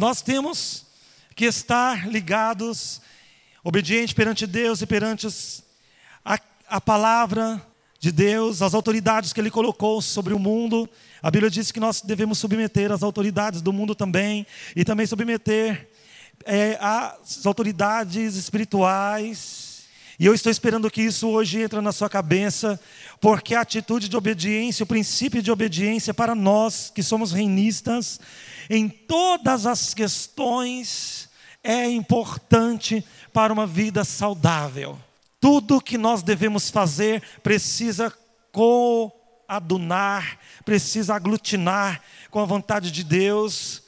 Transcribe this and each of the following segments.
Nós temos que estar ligados, obedientes perante Deus e perante os, a, a palavra de Deus, as autoridades que Ele colocou sobre o mundo. A Bíblia diz que nós devemos submeter as autoridades do mundo também, e também submeter é, as autoridades espirituais. E eu estou esperando que isso hoje entre na sua cabeça, porque a atitude de obediência, o princípio de obediência para nós que somos reinistas, em todas as questões, é importante para uma vida saudável. Tudo que nós devemos fazer precisa coadunar, precisa aglutinar com a vontade de Deus,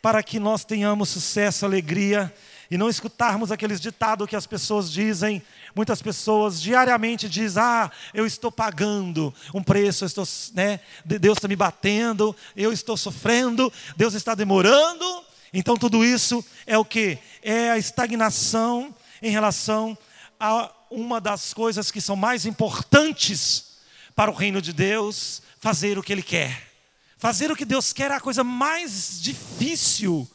para que nós tenhamos sucesso, alegria e não escutarmos aqueles ditados que as pessoas dizem. Muitas pessoas diariamente dizem: Ah, eu estou pagando um preço, eu estou, né, Deus está me batendo, eu estou sofrendo, Deus está demorando. Então tudo isso é o que? É a estagnação em relação a uma das coisas que são mais importantes para o reino de Deus, fazer o que Ele quer. Fazer o que Deus quer é a coisa mais difícil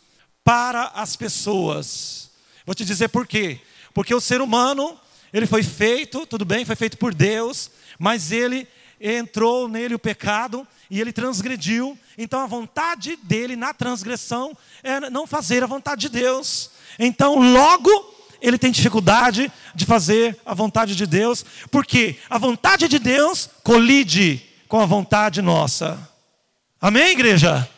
para as pessoas. Vou te dizer por quê. Porque o ser humano, ele foi feito, tudo bem, foi feito por Deus, mas ele entrou nele o pecado e ele transgrediu. Então a vontade dele na transgressão é não fazer a vontade de Deus. Então logo ele tem dificuldade de fazer a vontade de Deus, porque a vontade de Deus colide com a vontade nossa. Amém, igreja?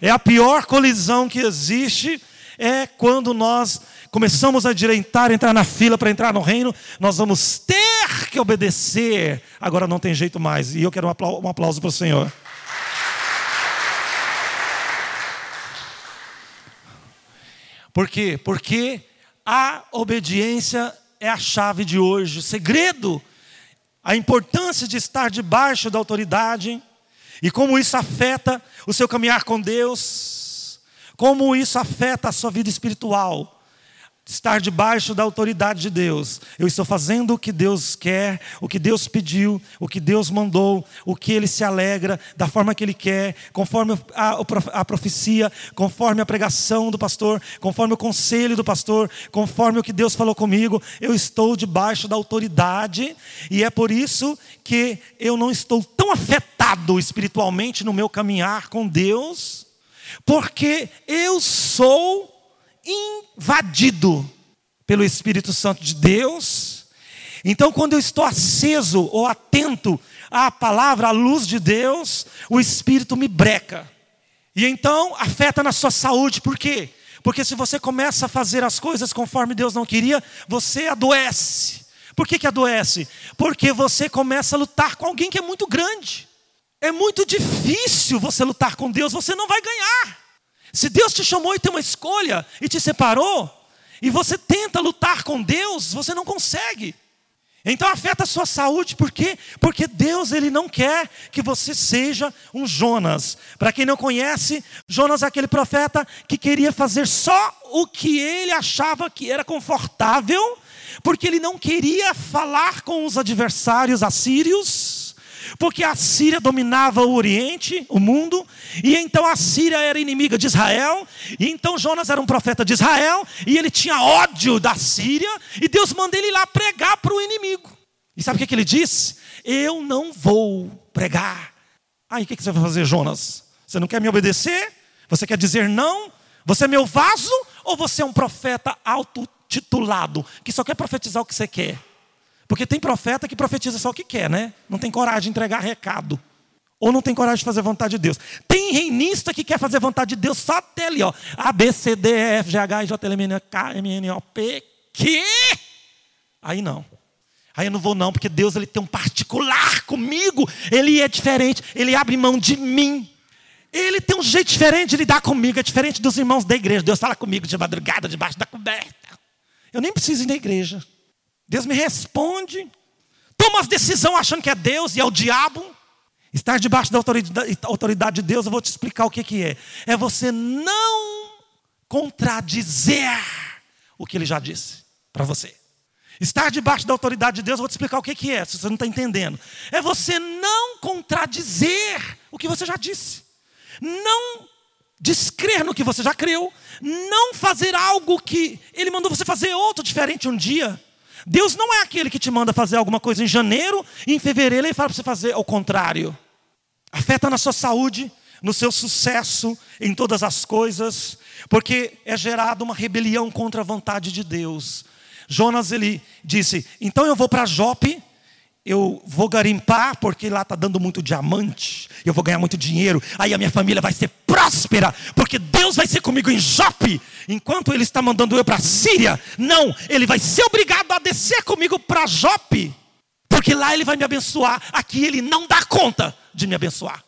É a pior colisão que existe é quando nós começamos a direitar, entrar na fila para entrar no reino, nós vamos ter que obedecer. Agora não tem jeito mais. E eu quero um aplauso, para o Senhor. Por quê? Porque a obediência é a chave de hoje, o segredo, a importância de estar debaixo da autoridade e como isso afeta o seu caminhar com Deus, como isso afeta a sua vida espiritual estar debaixo da autoridade de Deus. Eu estou fazendo o que Deus quer, o que Deus pediu, o que Deus mandou, o que Ele se alegra, da forma que Ele quer, conforme a, profecia, conforme a pregação do pastor, conforme o conselho do pastor, conforme o que Deus falou comigo. Eu estou debaixo da autoridade e é por isso que eu não estou tão afetado espiritualmente no meu caminhar com Deus, porque eu sou invadido pelo Espírito Santo de Deus. Então, quando eu estou aceso ou atento à palavra, à luz de Deus, o Espírito me breca. E então afeta na sua saúde, por quê? Porque se você começa a fazer as coisas conforme Deus não queria, você adoece. Por que, que adoece? Porque você começa a lutar com alguém que é muito grande. É muito difícil você lutar com Deus, você não vai ganhar. Se Deus te chamou e tem uma escolha e te separou, e você tenta lutar com Deus, você não consegue. Então afeta a sua saúde, por quê? Porque Deus ele não quer que você seja um Jonas. Para quem não conhece, Jonas é aquele profeta que queria fazer só o que ele achava que era confortável, porque ele não queria falar com os adversários assírios porque a Síria dominava o Oriente, o mundo, e então a Síria era inimiga de Israel, e então Jonas era um profeta de Israel, e ele tinha ódio da Síria, e Deus manda ele lá pregar para o inimigo. E sabe o que, que ele disse? Eu não vou pregar Aí o que você vai fazer, Jonas? Você não quer me obedecer? Você quer dizer não? Você é meu vaso ou você é um profeta autotitulado que só quer profetizar o que você quer? Porque tem profeta que profetiza só o que quer, né? Não tem coragem de entregar recado. Ou não tem coragem de fazer vontade de Deus. Tem reinista que quer fazer vontade de Deus só até ali, ó. A, B, C, D, E, F, G, H, I, J, L, M, N, K, M, N, O, P, Q. Aí não. Aí eu não vou não, porque Deus ele tem um particular comigo. Ele é diferente, ele abre mão de mim. Ele tem um jeito diferente de lidar comigo, é diferente dos irmãos da igreja. Deus fala comigo de madrugada, debaixo da coberta. Eu nem preciso ir na igreja. Deus me responde. Toma as decisões achando que é Deus e é o diabo. Estar debaixo da autoridade, de Deus, eu vou te explicar o que, que é. É você não contradizer o que ele já disse para você. Estar debaixo da autoridade de Deus, eu vou te explicar o que, que é, se você não está entendendo. É você não contradizer o que você já disse. Não descrer no que você já creu. Não fazer algo que ele mandou você fazer outro diferente um dia. Deus não é aquele que te manda fazer alguma coisa em janeiro e em fevereiro ele fala para você fazer o contrário. Afeta na sua saúde, no seu sucesso, em todas as coisas, porque é gerada uma rebelião contra a vontade de Deus. Jonas ele disse: "Então eu vou para Jope eu vou garimpar porque lá está dando muito diamante, eu vou ganhar muito dinheiro, aí a minha família vai ser próspera, porque Deus vai ser comigo em Jope, enquanto Ele está mandando eu para a Síria. Não, Ele vai ser obrigado a descer comigo para Jope, porque lá Ele vai me abençoar, aqui Ele não dá conta de me abençoar.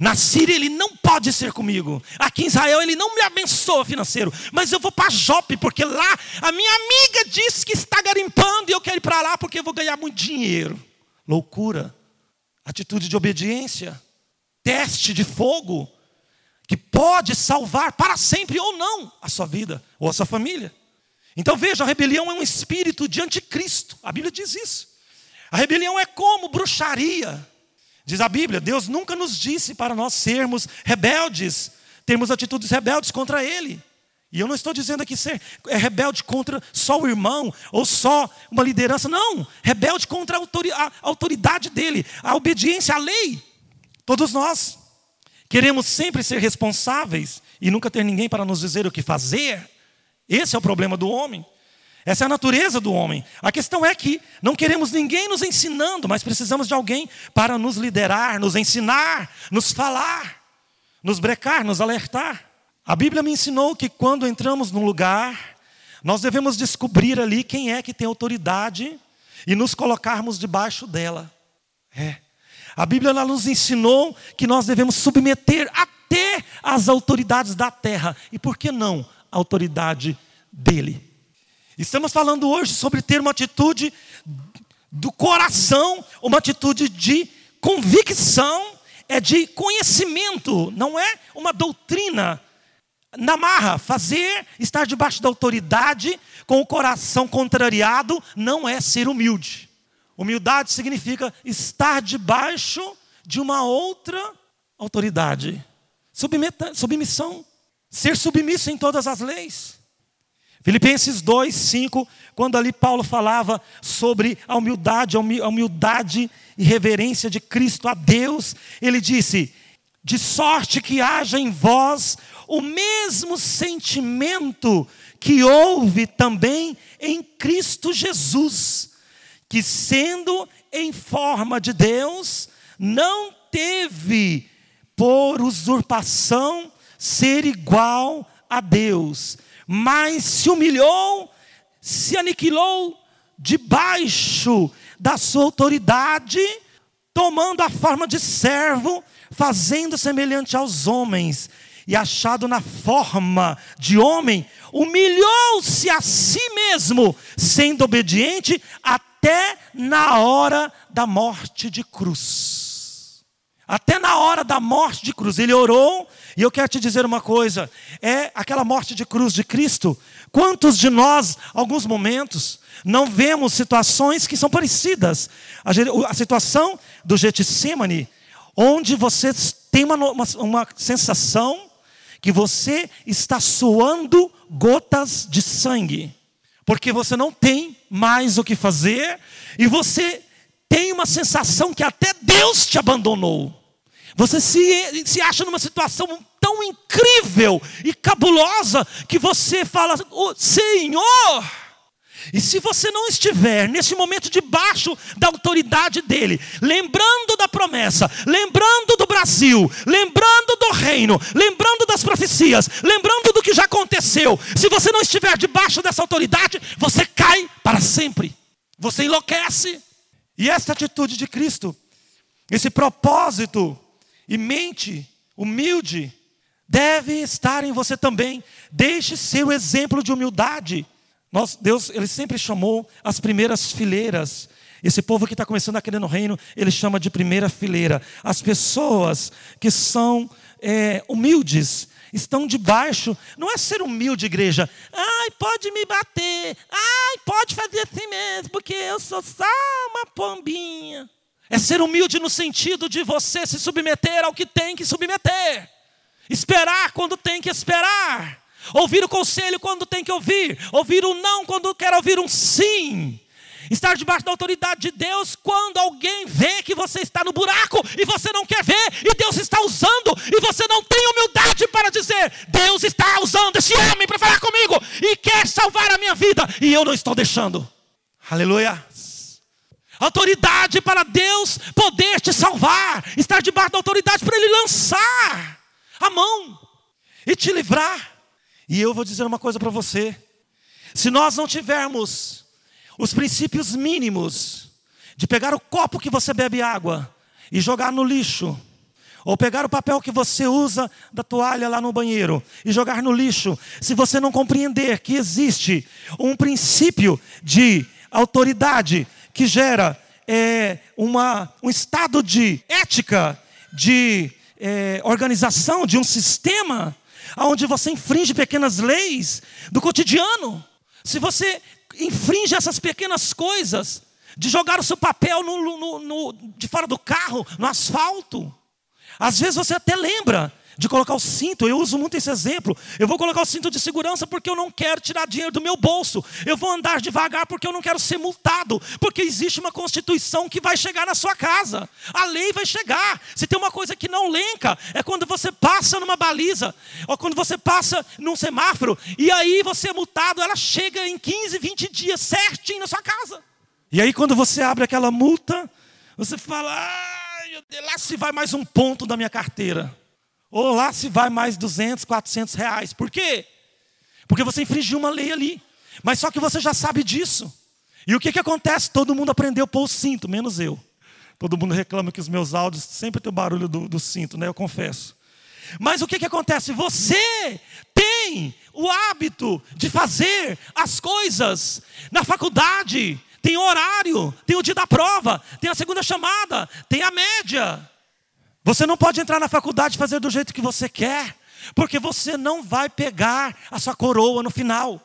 Na Síria ele não pode ser comigo. Aqui em Israel ele não me abençoa financeiro. Mas eu vou para Jope, porque lá a minha amiga disse que está garimpando e eu quero ir para lá porque eu vou ganhar muito dinheiro. Loucura. Atitude de obediência. Teste de fogo. Que pode salvar para sempre ou não a sua vida ou a sua família. Então veja, a rebelião é um espírito de anticristo. A Bíblia diz isso. A rebelião é como bruxaria Diz a Bíblia: Deus nunca nos disse para nós sermos rebeldes, termos atitudes rebeldes contra Ele. E eu não estou dizendo aqui ser é rebelde contra só o irmão ou só uma liderança, não. Rebelde contra a autoridade dele, a obediência à lei. Todos nós queremos sempre ser responsáveis e nunca ter ninguém para nos dizer o que fazer. Esse é o problema do homem. Essa é a natureza do homem. A questão é que não queremos ninguém nos ensinando, mas precisamos de alguém para nos liderar, nos ensinar, nos falar, nos brecar, nos alertar. A Bíblia me ensinou que quando entramos num lugar, nós devemos descobrir ali quem é que tem autoridade e nos colocarmos debaixo dela. É. A Bíblia nos ensinou que nós devemos submeter até as autoridades da terra. E por que não a autoridade dele? Estamos falando hoje sobre ter uma atitude do coração, uma atitude de convicção, é de conhecimento, não é uma doutrina. Na marra, fazer, estar debaixo da autoridade, com o coração contrariado, não é ser humilde. Humildade significa estar debaixo de uma outra autoridade. Submeta, submissão. Ser submisso em todas as leis. Filipenses 2, 5, quando ali Paulo falava sobre a humildade, a humildade e reverência de Cristo a Deus, ele disse: de sorte que haja em vós o mesmo sentimento que houve também em Cristo Jesus, que sendo em forma de Deus, não teve por usurpação ser igual a Deus mas se humilhou, se aniquilou debaixo da sua autoridade, tomando a forma de servo, fazendo semelhante aos homens, e achado na forma de homem, humilhou-se a si mesmo, sendo obediente até na hora da morte de cruz. Até na hora da morte de cruz, ele orou e eu quero te dizer uma coisa: é aquela morte de cruz de Cristo. Quantos de nós, alguns momentos, não vemos situações que são parecidas? A, a situação do Getsemane, onde você tem uma, uma, uma sensação que você está suando gotas de sangue, porque você não tem mais o que fazer e você tem uma sensação que até Deus te abandonou. Você se, se acha numa situação tão incrível e cabulosa que você fala: oh, Senhor. E se você não estiver nesse momento debaixo da autoridade dele, lembrando da promessa, lembrando do Brasil, lembrando do reino, lembrando das profecias, lembrando do que já aconteceu, se você não estiver debaixo dessa autoridade, você cai para sempre. Você enlouquece. E essa atitude de Cristo, esse propósito e mente humilde, deve estar em você também. Deixe seu exemplo de humildade. Nós, Deus, Ele sempre chamou as primeiras fileiras. Esse povo que está começando a querer no reino, Ele chama de primeira fileira. As pessoas que são é, humildes, estão debaixo. Não é ser humilde, igreja. Ai, pode me bater. Ai, pode fazer assim mesmo, porque eu sou só uma pombinha. É ser humilde no sentido de você se submeter ao que tem que submeter, esperar quando tem que esperar, ouvir o conselho quando tem que ouvir, ouvir o não quando quer ouvir um sim. Estar debaixo da autoridade de Deus quando alguém vê que você está no buraco e você não quer ver, e Deus está usando, e você não tem humildade para dizer: Deus está usando esse homem para falar comigo e quer salvar a minha vida, e eu não estou deixando. Aleluia autoridade para Deus poder te salvar, estar debaixo da autoridade para Ele lançar a mão e te livrar. E eu vou dizer uma coisa para você: se nós não tivermos os princípios mínimos de pegar o copo que você bebe água e jogar no lixo, ou pegar o papel que você usa da toalha lá no banheiro e jogar no lixo, se você não compreender que existe um princípio de autoridade que gera é, uma, um estado de ética, de é, organização, de um sistema, onde você infringe pequenas leis do cotidiano. Se você infringe essas pequenas coisas, de jogar o seu papel no, no, no, de fora do carro, no asfalto, às vezes você até lembra, de colocar o cinto. Eu uso muito esse exemplo. Eu vou colocar o cinto de segurança porque eu não quero tirar dinheiro do meu bolso. Eu vou andar devagar porque eu não quero ser multado. Porque existe uma constituição que vai chegar na sua casa. A lei vai chegar. Se tem uma coisa que não lenca, é quando você passa numa baliza, ou quando você passa num semáforo, e aí você é multado, ela chega em 15, 20 dias certinho na sua casa. E aí quando você abre aquela multa, você fala, ai, lá se vai mais um ponto da minha carteira. Ou lá se vai mais 200, 400 reais. Por quê? Porque você infringiu uma lei ali. Mas só que você já sabe disso. E o que, que acontece? Todo mundo aprendeu a pôr o cinto, menos eu. Todo mundo reclama que os meus áudios sempre tem o barulho do, do cinto, né? Eu confesso. Mas o que, que acontece? Você tem o hábito de fazer as coisas na faculdade, tem horário, tem o dia da prova, tem a segunda chamada, tem a média. Você não pode entrar na faculdade e fazer do jeito que você quer, porque você não vai pegar a sua coroa no final.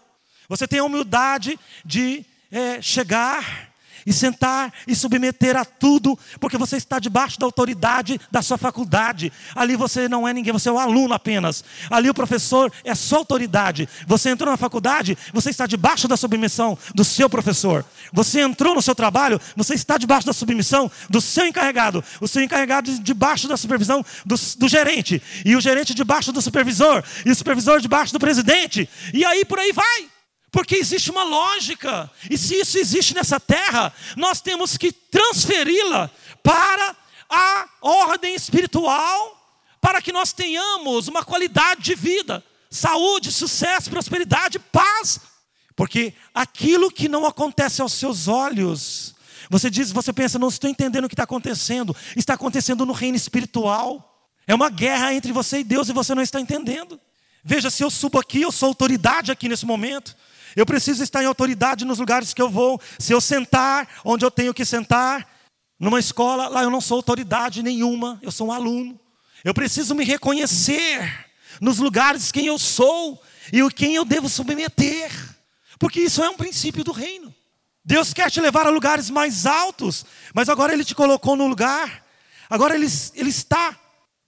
Você tem a humildade de é, chegar e sentar e submeter a tudo, porque você está debaixo da autoridade da sua faculdade. Ali você não é ninguém, você é o um aluno apenas. Ali o professor é a sua autoridade. Você entrou na faculdade, você está debaixo da submissão do seu professor. Você entrou no seu trabalho, você está debaixo da submissão do seu encarregado. O seu encarregado debaixo da supervisão do, do gerente. E o gerente debaixo do supervisor. E o supervisor debaixo do presidente. E aí por aí vai. Porque existe uma lógica, e se isso existe nessa terra, nós temos que transferi-la para a ordem espiritual, para que nós tenhamos uma qualidade de vida, saúde, sucesso, prosperidade, paz. Porque aquilo que não acontece aos seus olhos, você diz, você pensa, não estou entendendo o que está acontecendo, está acontecendo no reino espiritual. É uma guerra entre você e Deus e você não está entendendo. Veja, se eu subo aqui, eu sou autoridade aqui nesse momento. Eu preciso estar em autoridade nos lugares que eu vou. Se eu sentar onde eu tenho que sentar, numa escola, lá eu não sou autoridade nenhuma, eu sou um aluno. Eu preciso me reconhecer nos lugares quem eu sou e o quem eu devo submeter, porque isso é um princípio do reino. Deus quer te levar a lugares mais altos, mas agora Ele te colocou no lugar, agora Ele, Ele está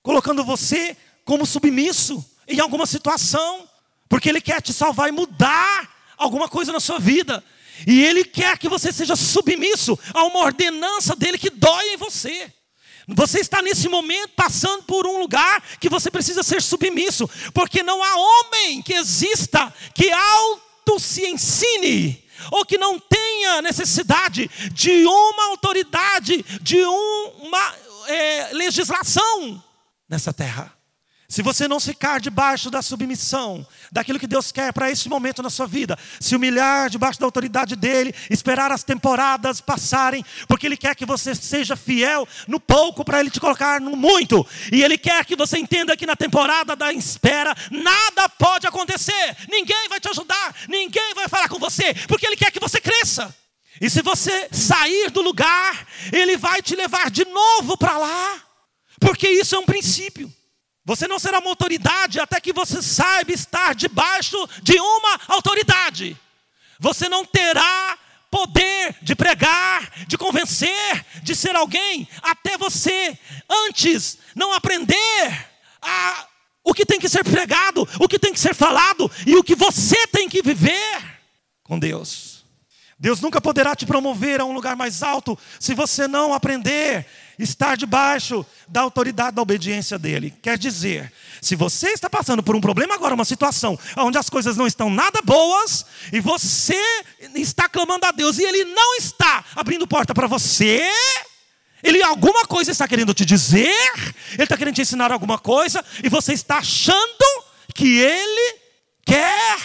colocando você como submisso em alguma situação, porque Ele quer te salvar e mudar alguma coisa na sua vida. E Ele quer que você seja submisso a uma ordenança dele que dói em você. Você está nesse momento passando por um lugar que você precisa ser submisso, porque não há homem que exista que auto se ensine ou que não tenha necessidade de uma autoridade, de uma é, legislação nessa terra. Se você não ficar debaixo da submissão, daquilo que Deus quer para esse momento na sua vida, se humilhar debaixo da autoridade dEle, esperar as temporadas passarem, porque Ele quer que você seja fiel no pouco para Ele te colocar no muito, e Ele quer que você entenda que na temporada da espera, nada pode acontecer, ninguém vai te ajudar, ninguém vai falar com você, porque Ele quer que você cresça. E se você sair do lugar, Ele vai te levar de novo para lá, porque isso é um princípio. Você não será uma autoridade até que você saiba estar debaixo de uma autoridade. Você não terá poder de pregar, de convencer, de ser alguém, até você, antes, não aprender a, o que tem que ser pregado, o que tem que ser falado e o que você tem que viver com Deus. Deus nunca poderá te promover a um lugar mais alto se você não aprender estar debaixo da autoridade da obediência dele. Quer dizer, se você está passando por um problema agora, uma situação onde as coisas não estão nada boas, e você está clamando a Deus e ele não está abrindo porta para você, ele alguma coisa está querendo te dizer, ele está querendo te ensinar alguma coisa, e você está achando que ele quer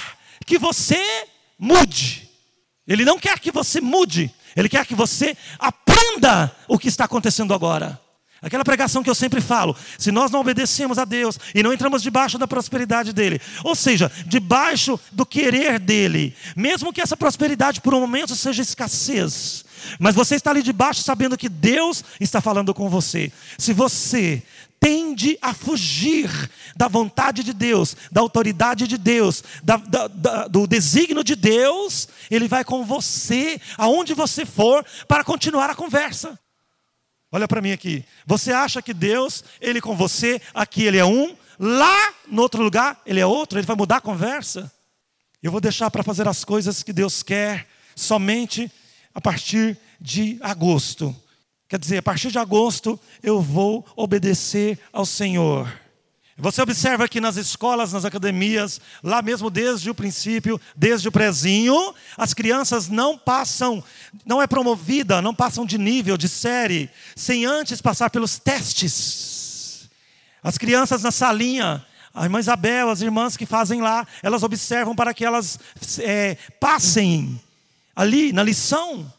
que você mude. Ele não quer que você mude, ele quer que você aprenda o que está acontecendo agora. Aquela pregação que eu sempre falo: se nós não obedecemos a Deus e não entramos debaixo da prosperidade dele, ou seja, debaixo do querer dele, mesmo que essa prosperidade por um momento seja escassez, mas você está ali debaixo sabendo que Deus está falando com você. Se você tende a fugir da vontade de Deus, da autoridade de Deus, da, da, da, do desígnio de Deus, Ele vai com você, aonde você for, para continuar a conversa. Olha para mim aqui. Você acha que Deus, Ele com você, aqui Ele é um, lá no outro lugar Ele é outro, Ele vai mudar a conversa? Eu vou deixar para fazer as coisas que Deus quer somente a partir de agosto. Quer dizer, a partir de agosto eu vou obedecer ao Senhor. Você observa que nas escolas, nas academias, lá mesmo desde o princípio, desde o prezinho, as crianças não passam, não é promovida, não passam de nível, de série, sem antes passar pelos testes. As crianças na salinha, a irmã Isabel, as irmãs que fazem lá, elas observam para que elas é, passem ali na lição.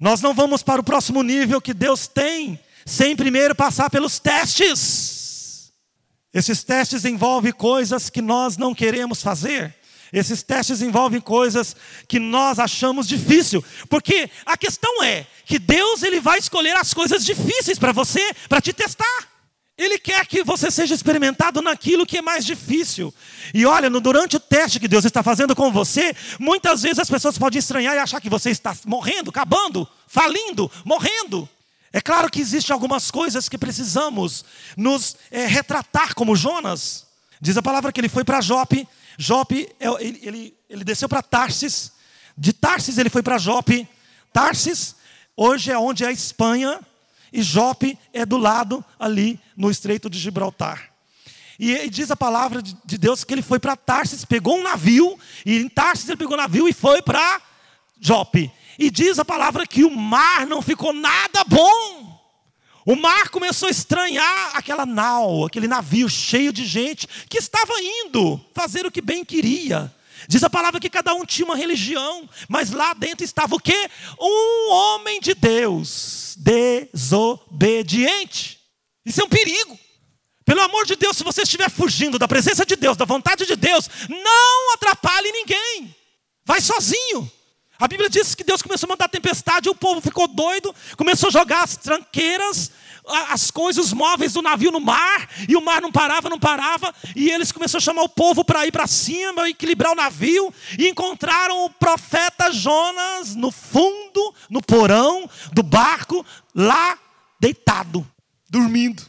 Nós não vamos para o próximo nível que Deus tem sem primeiro passar pelos testes. Esses testes envolvem coisas que nós não queremos fazer. Esses testes envolvem coisas que nós achamos difícil, porque a questão é que Deus ele vai escolher as coisas difíceis para você, para te testar. Ele quer que você seja experimentado naquilo que é mais difícil. E olha, durante o teste que Deus está fazendo com você, muitas vezes as pessoas podem estranhar e achar que você está morrendo, acabando, falindo, morrendo. É claro que existem algumas coisas que precisamos nos é, retratar como Jonas. Diz a palavra que ele foi para Jope. Jope, é, ele, ele, ele desceu para Tarsis. De Tarsis ele foi para Jope. Tarsis, hoje é onde é a Espanha. E Jope é do lado ali no Estreito de Gibraltar. E, diz a palavra de Deus que ele foi para Tarsis, pegou um navio, e em Tarsis ele pegou um navio e foi para Jope. E diz a palavra que o mar não ficou nada bom. O mar começou a estranhar aquela nau, aquele navio cheio de gente que estava indo fazer o que bem queria. Diz a palavra que cada um tinha uma religião, mas lá dentro estava o quê? Um homem de Deus, desobediente. Isso é um perigo. Pelo amor de Deus, se você estiver fugindo da presença de Deus, da vontade de Deus, não atrapalhe ninguém. Vai sozinho. A Bíblia diz que Deus começou a mandar tempestade, o povo ficou doido, começou a jogar as tranqueiras, as coisas, os móveis do navio no mar, e o mar não parava, não parava, e eles começaram a chamar o povo para ir para cima, equilibrar o navio, e encontraram o profeta Jonas no fundo, no porão do barco, lá deitado, dormindo.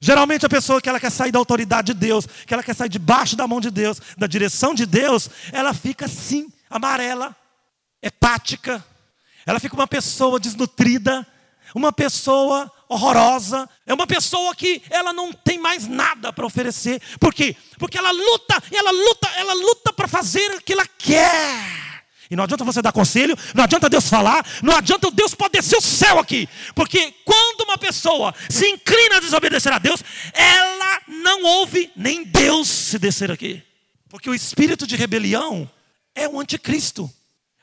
Geralmente a pessoa que ela quer sair da autoridade de Deus, que ela quer sair debaixo da mão de Deus, da direção de Deus, ela fica assim, amarela, hepática, ela fica uma pessoa desnutrida, uma pessoa horrorosa, é uma pessoa que ela não tem mais nada para oferecer. Por quê? Porque ela luta, ela luta, ela luta para fazer o que ela quer. E não adianta você dar conselho, não adianta Deus falar, não adianta Deus pode descer o céu aqui. Porque quando uma pessoa se inclina a desobedecer a Deus, ela não ouve nem Deus se descer aqui. Porque o espírito de rebelião é o anticristo.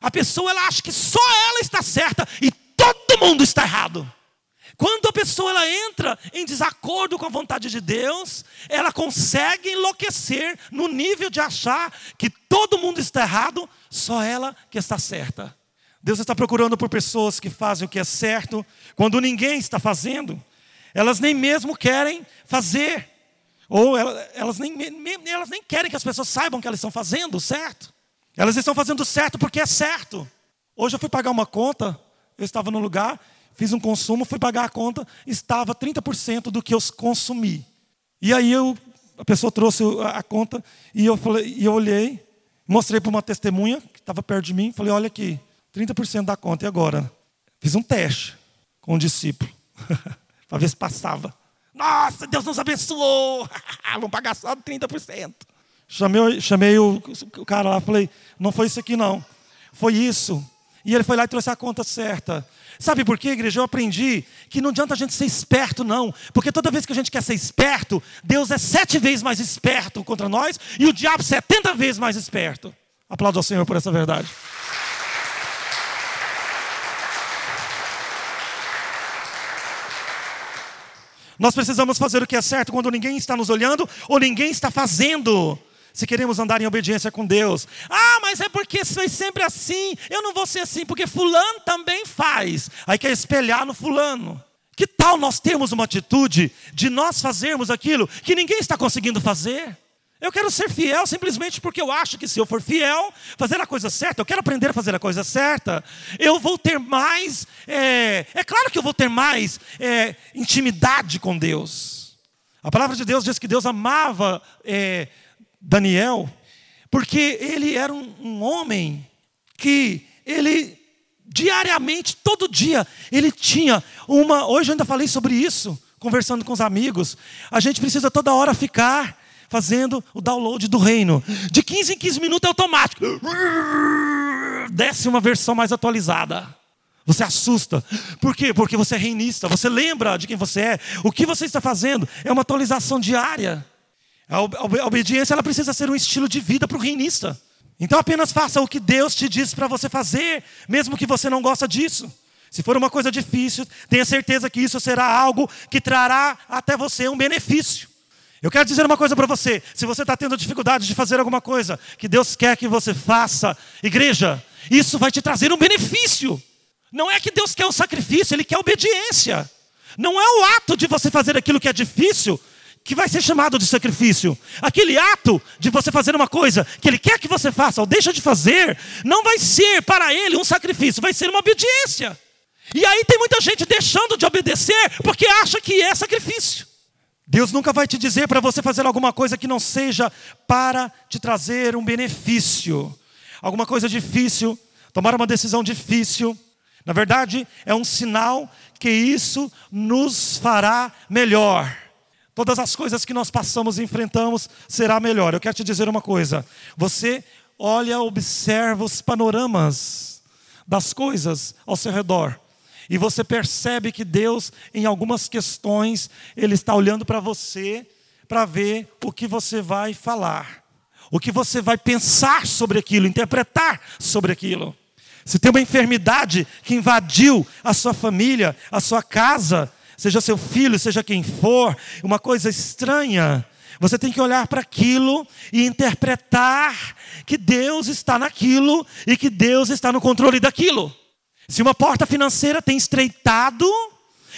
A pessoa ela acha que só ela está certa e todo mundo está errado. Quando a pessoa ela entra em desacordo com a vontade de Deus, ela consegue enlouquecer no nível de achar que todo mundo está errado, só ela que está certa. Deus está procurando por pessoas que fazem o que é certo, quando ninguém está fazendo. Elas nem mesmo querem fazer, ou elas nem, elas nem querem que as pessoas saibam que elas estão fazendo certo. Elas estão fazendo certo porque é certo. Hoje eu fui pagar uma conta, eu estava no lugar fiz um consumo, fui pagar a conta, estava 30% do que eu consumi. E aí eu, a pessoa trouxe a conta e eu, falei, e eu olhei, mostrei para uma testemunha que estava perto de mim, falei, olha aqui, 30% da conta, e agora? Fiz um teste com um discípulo, para ver se passava. Nossa, Deus nos abençoou, vamos pagar só 30%. Chamei, chamei o, cara lá, falei, não foi isso aqui não, foi isso. E ele foi lá e trouxe a conta certa. Sabe por quê, igreja? Eu aprendi que não adianta a gente ser esperto, não. Porque toda vez que a gente quer ser esperto, Deus é sete vezes mais esperto contra nós e o diabo setenta vezes mais esperto. Aplaudo ao Senhor por essa verdade. Nós precisamos fazer o que é certo quando ninguém está nos olhando ou ninguém está fazendo se queremos andar em obediência com Deus. Ah, mas é porque foi sempre assim, eu não vou ser assim, porque Fulano também faz. Aí quer espelhar no Fulano. Que tal nós termos uma atitude de nós fazermos aquilo que ninguém está conseguindo fazer? Eu quero ser fiel simplesmente porque eu acho que se eu for fiel, fazer a coisa certa, eu quero aprender a fazer a coisa certa, eu vou ter mais, é, é claro que eu vou ter mais é, intimidade com Deus. A palavra de Deus diz que Deus amava é, Daniel, porque ele era um, um homem que ele diariamente, todo dia, ele tinha uma. Hoje eu ainda falei sobre isso, conversando com os amigos. A gente precisa toda hora ficar fazendo o download do reino. De 15 em 15 minutos é automático. Desce uma versão mais atualizada. Você assusta. Por quê? Porque você é reinista. Você lembra de quem você é. O que você está fazendo é uma atualização diária. A obediência ela precisa ser um estilo de vida para o reinista. Então apenas faça o que Deus te diz para você fazer, mesmo que você não gosta disso. Se for uma coisa difícil, tenha certeza que isso será algo que trará até você um benefício. Eu quero dizer uma coisa para você: se você está tendo dificuldade de fazer alguma coisa que Deus quer que você faça, igreja, isso vai te trazer um benefício. Não é que Deus quer o sacrifício, Ele quer obediência. Não é o ato de você fazer aquilo que é difícil que vai ser chamado de sacrifício. Aquele ato de você fazer uma coisa que ele quer que você faça ou deixa de fazer, não vai ser para ele um sacrifício, vai ser uma obediência. E aí tem muita gente deixando de obedecer porque acha que é sacrifício. Deus nunca vai te dizer para você fazer alguma coisa que não seja para te trazer um benefício. Alguma coisa difícil, tomar uma decisão difícil. Na verdade, é um sinal que isso nos fará melhor. Todas as coisas que nós passamos e enfrentamos será melhor. Eu quero te dizer uma coisa. Você olha, observa os panoramas das coisas ao seu redor. E você percebe que Deus, em algumas questões, Ele está olhando para você para ver o que você vai falar, o que você vai pensar sobre aquilo, interpretar sobre aquilo. Se tem uma enfermidade que invadiu a sua família, a sua casa, seja seu filho, seja quem for, uma coisa estranha, você tem que olhar para aquilo e interpretar que Deus está naquilo e que Deus está no controle daquilo. Se uma porta financeira tem estreitado,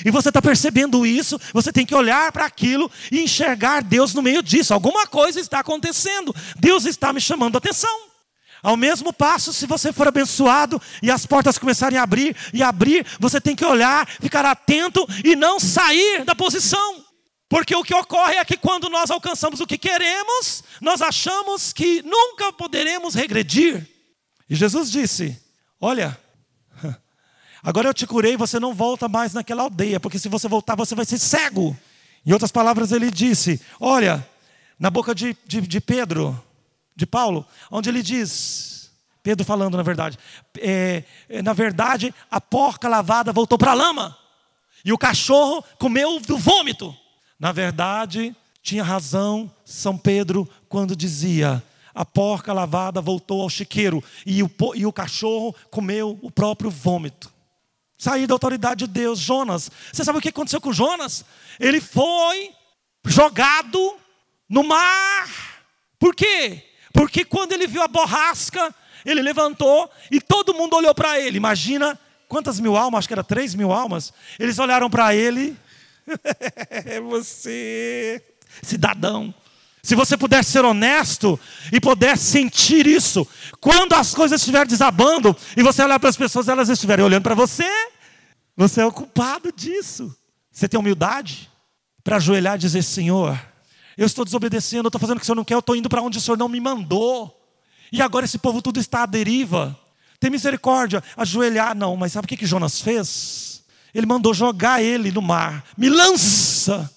e você está percebendo isso, você tem que olhar para aquilo e enxergar Deus no meio disso. Alguma coisa está acontecendo, Deus está me chamando a atenção. Ao mesmo passo, se você for abençoado e as portas começarem a abrir e abrir, você tem que olhar, ficar atento e não sair da posição. Porque o que ocorre é que quando nós alcançamos o que queremos, nós achamos que nunca poderemos regredir. E Jesus disse: Olha, Agora eu te curei, você não volta mais naquela aldeia, porque se você voltar, você vai ser cego. Em outras palavras, ele disse: Olha, na boca de, de, de Pedro, de Paulo, onde ele diz, Pedro falando na verdade, é, é, na verdade, a porca lavada voltou para a lama, e o cachorro comeu do vômito. Na verdade, tinha razão São Pedro quando dizia: a porca lavada voltou ao chiqueiro e o, e o cachorro comeu o próprio vômito. Sair da autoridade de Deus. Jonas, você sabe o que aconteceu com Jonas? Ele foi jogado no mar. Por quê? Porque quando ele viu a borrasca, ele levantou e todo mundo olhou para ele. Imagina quantas mil almas, acho que era três mil almas. Eles olharam para ele. É você, cidadão. Se você puder ser honesto e puder sentir isso, quando as coisas estiverem desabando e você olhar para as pessoas, elas estiverem olhando para você, você é o culpado disso. Você tem humildade para ajoelhar e dizer: Senhor, eu estou desobedecendo, eu estou fazendo o que o Senhor não quer, eu estou indo para onde o Senhor não me mandou. E agora esse povo tudo está à deriva. Tem misericórdia, ajoelhar, não, mas sabe o que, que Jonas fez? Ele mandou jogar ele no mar. Me lança!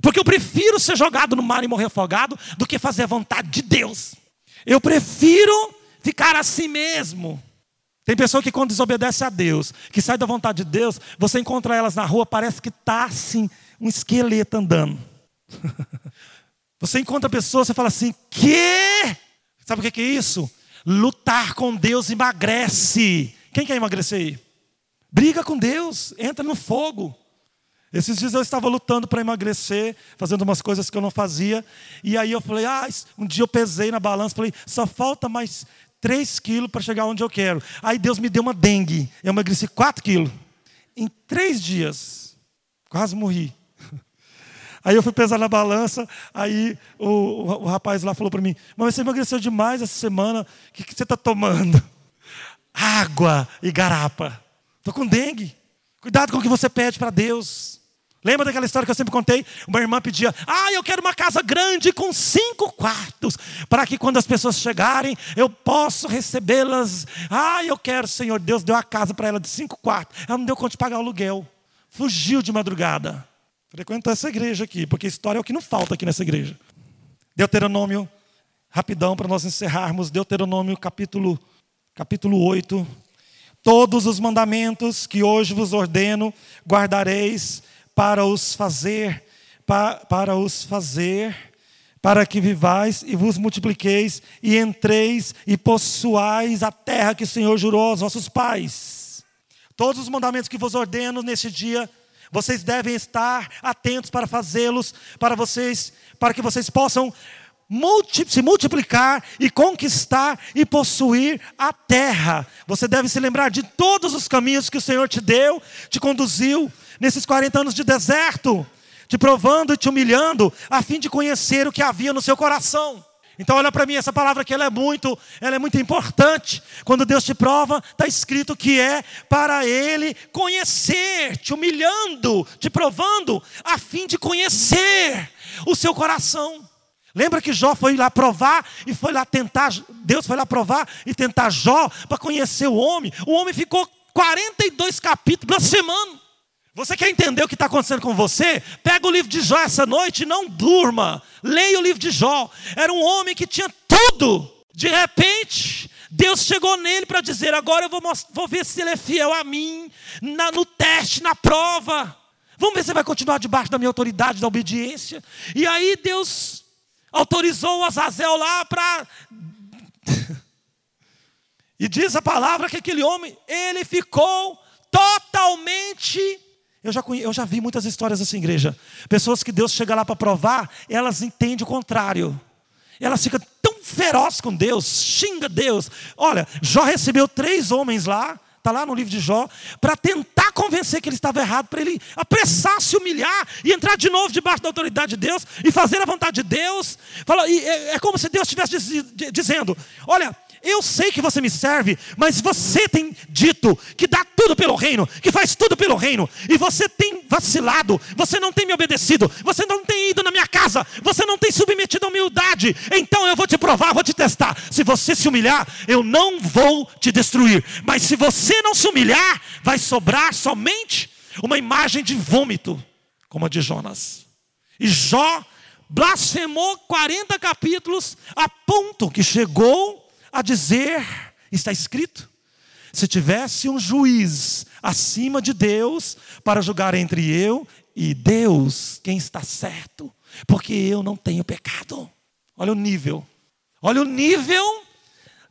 Porque eu prefiro ser jogado no mar e morrer afogado do que fazer a vontade de Deus. Eu prefiro ficar assim mesmo. Tem pessoa que quando desobedece a Deus, que sai da vontade de Deus, você encontra elas na rua, parece que está assim, um esqueleto andando. Você encontra pessoas, você fala assim, que? Sabe o que é isso? Lutar com Deus emagrece. Quem quer emagrecer aí? Briga com Deus, entra no fogo. Esses dias eu estava lutando para emagrecer, fazendo umas coisas que eu não fazia. E aí eu falei, ah, um dia eu pesei na balança, falei, só falta mais 3 quilos para chegar onde eu quero. Aí Deus me deu uma dengue. Eu emagreci 4 quilos. Em três dias. Quase morri. Aí eu fui pesar na balança, aí o, o, o rapaz lá falou para mim, mas você emagreceu demais essa semana, o que, que você está tomando? Água e garapa. Estou com dengue. Cuidado com o que você pede para Deus. Lembra daquela história que eu sempre contei? Uma irmã pedia: Ah, eu quero uma casa grande com cinco quartos, para que quando as pessoas chegarem eu possa recebê-las. Ah, eu quero, Senhor. Deus deu a casa para ela de cinco quartos. Ela não deu conta de pagar o aluguel. Fugiu de madrugada. Frequentou essa igreja aqui, porque história é o que não falta aqui nessa igreja. Deuteronômio, rapidão para nós encerrarmos. Deuteronômio capítulo, capítulo 8. Todos os mandamentos que hoje vos ordeno, guardareis para os fazer, para, para os fazer, para que vivais e vos multipliqueis e entreis e possuais a terra que o Senhor jurou aos vossos pais. Todos os mandamentos que vos ordeno neste dia, vocês devem estar atentos para fazê-los, para vocês, para que vocês possam multi, se multiplicar e conquistar e possuir a terra. Você deve se lembrar de todos os caminhos que o Senhor te deu, te conduziu nesses 40 anos de deserto, te provando e te humilhando, a fim de conhecer o que havia no seu coração. Então olha para mim, essa palavra aqui ela é muito, ela é muito importante. Quando Deus te prova, está escrito que é para Ele conhecer, te humilhando, te provando, a fim de conhecer o seu coração. Lembra que Jó foi lá provar e foi lá tentar, Deus foi lá provar e tentar Jó para conhecer o homem. O homem ficou 42 capítulos semana. Você quer entender o que está acontecendo com você? Pega o livro de Jó essa noite e não durma. Leia o livro de Jó. Era um homem que tinha tudo. De repente, Deus chegou nele para dizer: agora eu vou, vou, ver se ele é fiel a mim, na, no teste, na prova. Vamos ver se ele vai continuar debaixo da minha autoridade, da obediência. E aí Deus autorizou o Azazel lá para. e diz a palavra que aquele homem, ele ficou totalmente eu já, eu já vi muitas histórias assim, igreja. Pessoas que Deus chega lá para provar, elas entendem o contrário. Elas ficam tão ferozes com Deus, xinga Deus. Olha, Jó recebeu três homens lá, está lá no livro de Jó, para tentar convencer que ele estava errado, para ele apressar, se humilhar e entrar de novo debaixo da autoridade de Deus e fazer a vontade de Deus. Fala, é, é como se Deus estivesse dizendo: Olha, eu sei que você me serve, mas você tem dito que dá tudo pelo reino, que faz tudo pelo reino, e você tem vacilado, você não tem me obedecido, você não tem ido na minha casa, você não tem submetido a humildade, então eu vou te provar, vou te testar. Se você se humilhar, eu não vou te destruir, mas se você não se humilhar, vai sobrar somente uma imagem de vômito, como a de Jonas. E Jó blasfemou 40 capítulos, a ponto que chegou a dizer: está escrito, se tivesse um juiz acima de Deus para julgar entre eu e Deus, quem está certo, porque eu não tenho pecado. Olha o nível, olha o nível,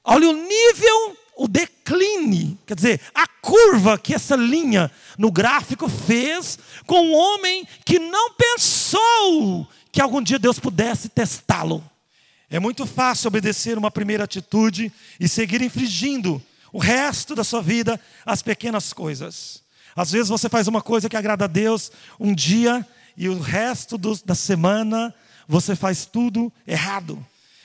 olha o nível, o decline, quer dizer, a curva que essa linha no gráfico fez com um homem que não pensou que algum dia Deus pudesse testá-lo. É muito fácil obedecer uma primeira atitude e seguir infringindo o resto da sua vida as pequenas coisas. Às vezes você faz uma coisa que agrada a Deus um dia e o resto do, da semana você faz tudo errado.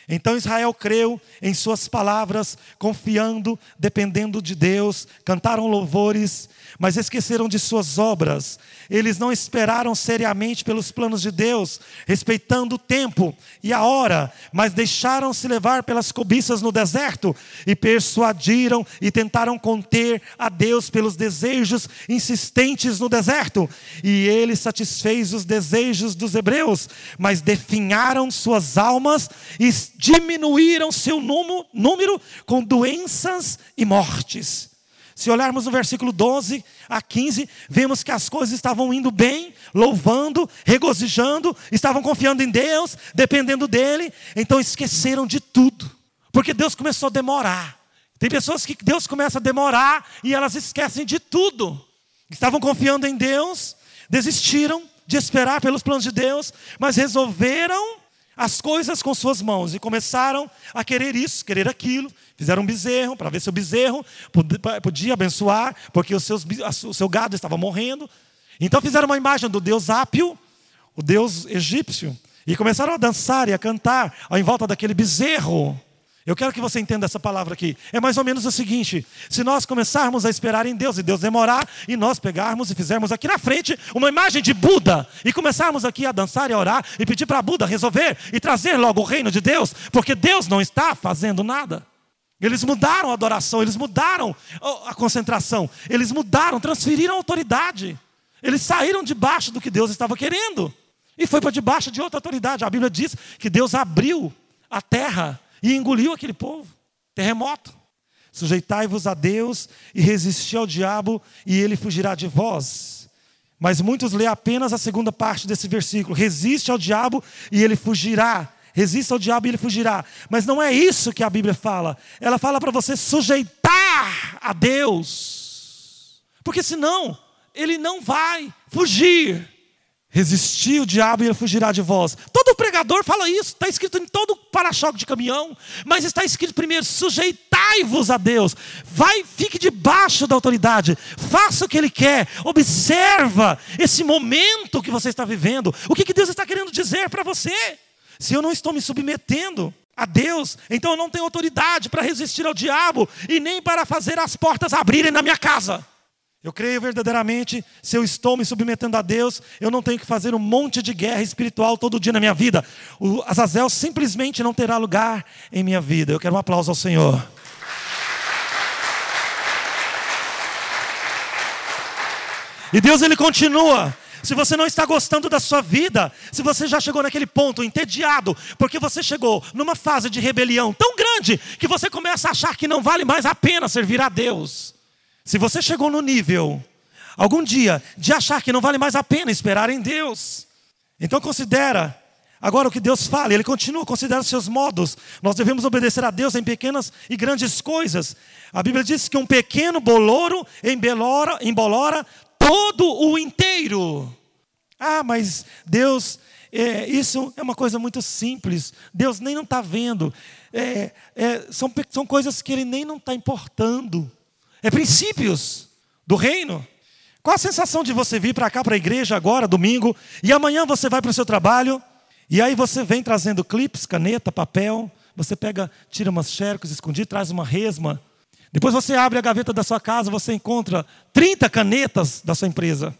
Então Israel creu em suas palavras, confiando, dependendo de Deus, cantaram louvores, mas esqueceram de suas obras. Eles não esperaram seriamente pelos planos de Deus, respeitando o tempo e a hora, mas deixaram-se levar pelas cobiças no deserto e persuadiram e tentaram conter a Deus pelos desejos insistentes no deserto. E ele satisfez os desejos dos hebreus, mas definharam suas almas e diminuíram seu número com doenças e mortes. Se olharmos no versículo 12 a 15, vemos que as coisas estavam indo bem, louvando, regozijando, estavam confiando em Deus, dependendo dele, então esqueceram de tudo, porque Deus começou a demorar. Tem pessoas que Deus começa a demorar e elas esquecem de tudo. Estavam confiando em Deus, desistiram de esperar pelos planos de Deus, mas resolveram as coisas com suas mãos e começaram a querer isso, querer aquilo. Fizeram um bezerro para ver se o bezerro podia abençoar, porque o, seus, o seu gado estava morrendo. Então fizeram uma imagem do deus Ápio, o deus egípcio, e começaram a dançar e a cantar em volta daquele bezerro. Eu quero que você entenda essa palavra aqui. É mais ou menos o seguinte: se nós começarmos a esperar em Deus e Deus demorar, e nós pegarmos e fizermos aqui na frente uma imagem de Buda, e começarmos aqui a dançar e a orar, e pedir para Buda resolver e trazer logo o reino de Deus, porque Deus não está fazendo nada. Eles mudaram a adoração, eles mudaram a concentração, eles mudaram, transferiram a autoridade. Eles saíram debaixo do que Deus estava querendo e foi para debaixo de outra autoridade. A Bíblia diz que Deus abriu a terra e engoliu aquele povo. Terremoto. Sujeitai-vos a Deus e resisti ao diabo, e ele fugirá de vós. Mas muitos lê apenas a segunda parte desse versículo: resiste ao diabo e ele fugirá. Resista ao diabo e ele fugirá. Mas não é isso que a Bíblia fala. Ela fala para você sujeitar a Deus. Porque senão, ele não vai fugir. Resistir o diabo e ele fugirá de vós. Todo pregador fala isso, está escrito em todo para-choque de caminhão, mas está escrito primeiro: sujeitai-vos a Deus, vai, fique debaixo da autoridade, faça o que Ele quer, observa esse momento que você está vivendo, o que, que Deus está querendo dizer para você. Se eu não estou me submetendo a Deus, então eu não tenho autoridade para resistir ao diabo e nem para fazer as portas abrirem na minha casa. Eu creio verdadeiramente, se eu estou me submetendo a Deus, eu não tenho que fazer um monte de guerra espiritual todo dia na minha vida. O Azazel simplesmente não terá lugar em minha vida. Eu quero um aplauso ao Senhor. E Deus ele continua. Se você não está gostando da sua vida, se você já chegou naquele ponto entediado, porque você chegou numa fase de rebelião tão grande que você começa a achar que não vale mais a pena servir a Deus. Se você chegou no nível, algum dia, de achar que não vale mais a pena esperar em Deus, então considera agora o que Deus fala, ele continua, considera seus modos. Nós devemos obedecer a Deus em pequenas e grandes coisas. A Bíblia diz que um pequeno bolouro embolora, embolora todo o inteiro. Ah, mas Deus, é, isso é uma coisa muito simples. Deus nem não está vendo. É, é, são, são coisas que Ele nem não está importando. É princípios do reino. Qual a sensação de você vir para cá, para a igreja agora, domingo, e amanhã você vai para o seu trabalho, e aí você vem trazendo clipes, caneta, papel, você pega, tira umas xercos escondidas, traz uma resma, Depois você abre a gaveta da sua casa, você encontra 30 canetas da sua empresa.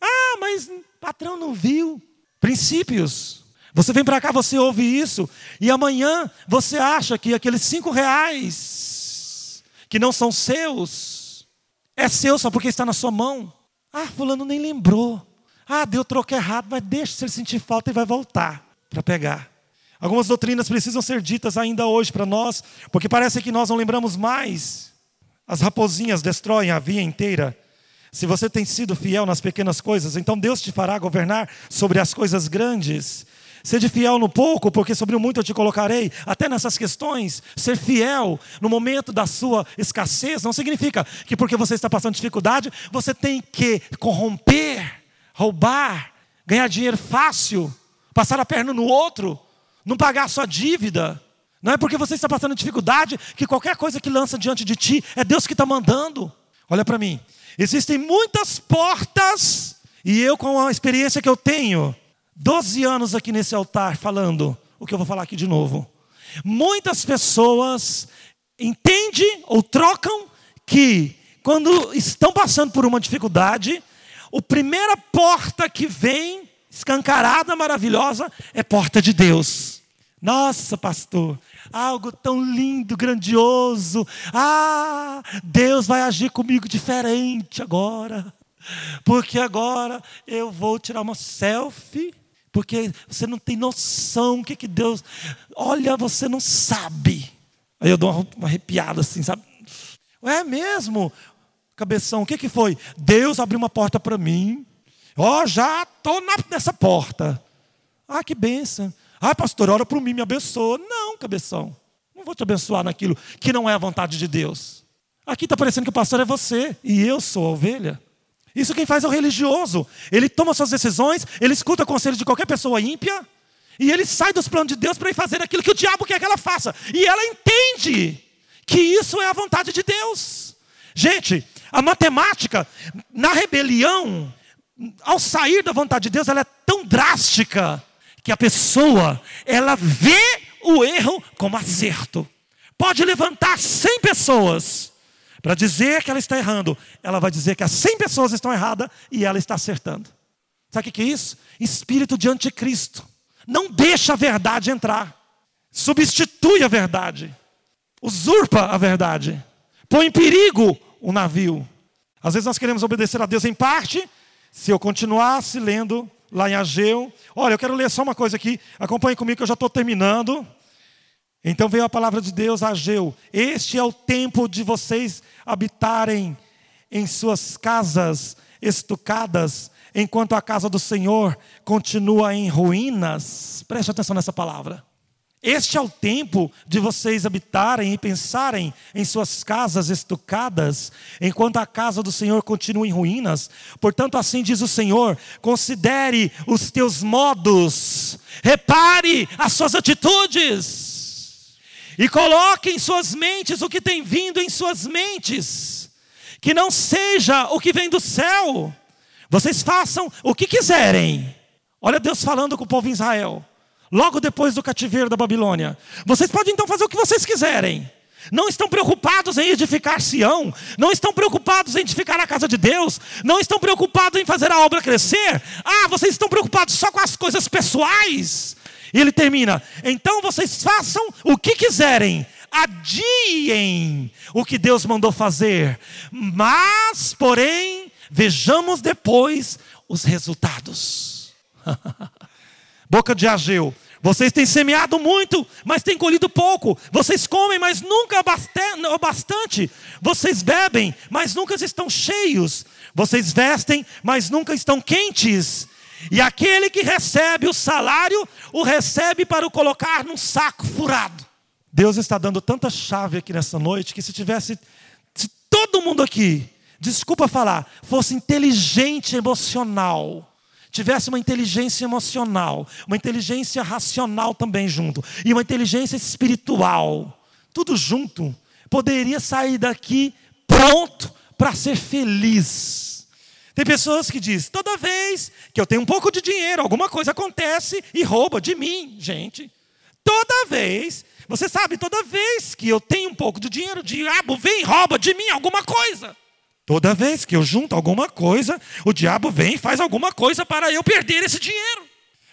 Ah, mas o patrão não viu. Princípios. Você vem para cá, você ouve isso, e amanhã você acha que aqueles cinco reais que não são seus, é seu só porque está na sua mão. Ah, fulano nem lembrou. Ah, deu troco errado, mas deixa se ele sentir falta e vai voltar para pegar. Algumas doutrinas precisam ser ditas ainda hoje para nós, porque parece que nós não lembramos mais. As raposinhas destroem a via inteira. Se você tem sido fiel nas pequenas coisas, então Deus te fará governar sobre as coisas grandes. Seja fiel no pouco, porque sobre o muito eu te colocarei. Até nessas questões, ser fiel no momento da sua escassez não significa que porque você está passando dificuldade, você tem que corromper, roubar, ganhar dinheiro fácil, passar a perna no outro não pagar a sua dívida. Não é porque você está passando dificuldade que qualquer coisa que lança diante de ti é Deus que está mandando. Olha para mim. Existem muitas portas, e eu, com a experiência que eu tenho, 12 anos aqui nesse altar falando o que eu vou falar aqui de novo. Muitas pessoas entendem ou trocam que quando estão passando por uma dificuldade, a primeira porta que vem, escancarada, maravilhosa, é porta de Deus. Nossa, pastor, algo tão lindo, grandioso. Ah, Deus vai agir comigo diferente agora. Porque agora eu vou tirar uma selfie. Porque você não tem noção o que, que Deus. Olha, você não sabe. Aí eu dou uma arrepiada assim, sabe? É mesmo, cabeção, o que, que foi? Deus abriu uma porta para mim. Ó, oh, já estou nessa porta. Ah, que benção. Ah, pastor, ora por mim, me abençoa. Não, cabeção. Não vou te abençoar naquilo que não é a vontade de Deus. Aqui está parecendo que o pastor é você e eu sou a ovelha. Isso quem faz é o religioso. Ele toma suas decisões, ele escuta o conselho de qualquer pessoa ímpia e ele sai dos planos de Deus para ir fazer aquilo que o diabo quer que ela faça. E ela entende que isso é a vontade de Deus. Gente, a matemática, na rebelião, ao sair da vontade de Deus, ela é tão drástica que a pessoa, ela vê o erro como acerto. Pode levantar 100 pessoas para dizer que ela está errando. Ela vai dizer que as 100 pessoas estão erradas e ela está acertando. Sabe o que é isso? Espírito de anticristo. Não deixa a verdade entrar. Substitui a verdade. Usurpa a verdade. Põe em perigo o navio. Às vezes nós queremos obedecer a Deus em parte. Se eu continuasse lendo lá em Ageu. Olha, eu quero ler só uma coisa aqui, acompanhe comigo que eu já estou terminando. Então veio a palavra de Deus a Ageu: Este é o tempo de vocês habitarem em suas casas estucadas, enquanto a casa do Senhor continua em ruínas. Preste atenção nessa palavra. Este é o tempo de vocês habitarem e pensarem em suas casas estucadas, enquanto a casa do Senhor continua em ruínas. Portanto, assim diz o Senhor: considere os teus modos, repare as suas atitudes, e coloque em suas mentes o que tem vindo em suas mentes, que não seja o que vem do céu. Vocês façam o que quiserem. Olha Deus falando com o povo de Israel logo depois do cativeiro da Babilônia. Vocês podem então fazer o que vocês quiserem. Não estão preocupados em edificar Sião, não estão preocupados em edificar a casa de Deus, não estão preocupados em fazer a obra crescer. Ah, vocês estão preocupados só com as coisas pessoais. E ele termina: então vocês façam o que quiserem, adiem o que Deus mandou fazer, mas, porém, vejamos depois os resultados. Boca de Ageu, vocês têm semeado muito, mas têm colhido pouco. Vocês comem, mas nunca o bastante. Vocês bebem, mas nunca estão cheios. Vocês vestem, mas nunca estão quentes. E aquele que recebe o salário, o recebe para o colocar num saco furado. Deus está dando tanta chave aqui nessa noite que se tivesse se todo mundo aqui, desculpa falar, fosse inteligente emocional, tivesse uma inteligência emocional, uma inteligência racional também junto, e uma inteligência espiritual, tudo junto, poderia sair daqui pronto para ser feliz. Tem pessoas que dizem: toda vez que eu tenho um pouco de dinheiro, alguma coisa acontece e rouba de mim, gente. Toda vez, você sabe, toda vez que eu tenho um pouco de dinheiro, o diabo vem e rouba de mim alguma coisa. Toda vez que eu junto alguma coisa, o diabo vem e faz alguma coisa para eu perder esse dinheiro.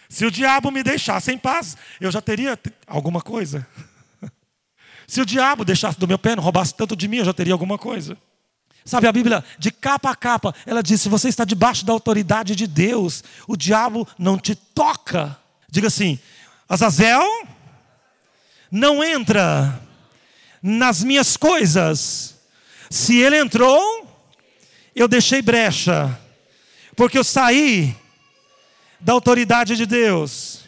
Se o diabo me deixasse em paz, eu já teria alguma coisa. Se o diabo deixasse do meu pé, não roubasse tanto de mim, eu já teria alguma coisa. Sabe, a Bíblia, de capa a capa, ela diz: se você está debaixo da autoridade de Deus, o diabo não te toca. Diga assim: Azazel não entra nas minhas coisas. Se ele entrou, eu deixei brecha, porque eu saí da autoridade de Deus.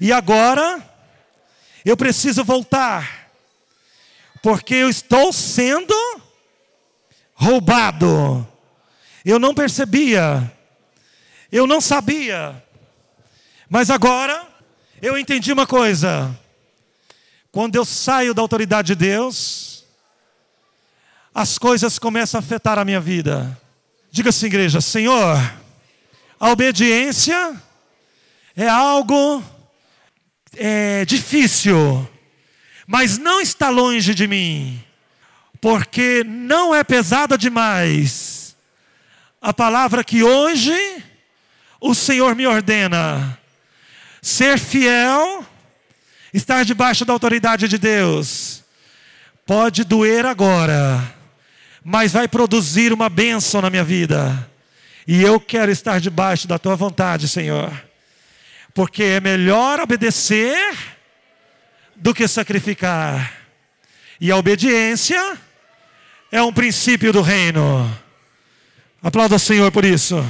E agora, eu preciso voltar, porque eu estou sendo roubado. Eu não percebia, eu não sabia, mas agora eu entendi uma coisa: quando eu saio da autoridade de Deus, as coisas começam a afetar a minha vida. Diga assim, igreja: Senhor, a obediência é algo é, difícil, mas não está longe de mim porque não é pesada demais a palavra que hoje o Senhor me ordena: ser fiel, estar debaixo da autoridade de Deus. Pode doer agora, mas vai produzir uma bênção na minha vida. E eu quero estar debaixo da tua vontade, Senhor. Porque é melhor obedecer do que sacrificar. E a obediência é um princípio do reino. Aplauda o Senhor por isso.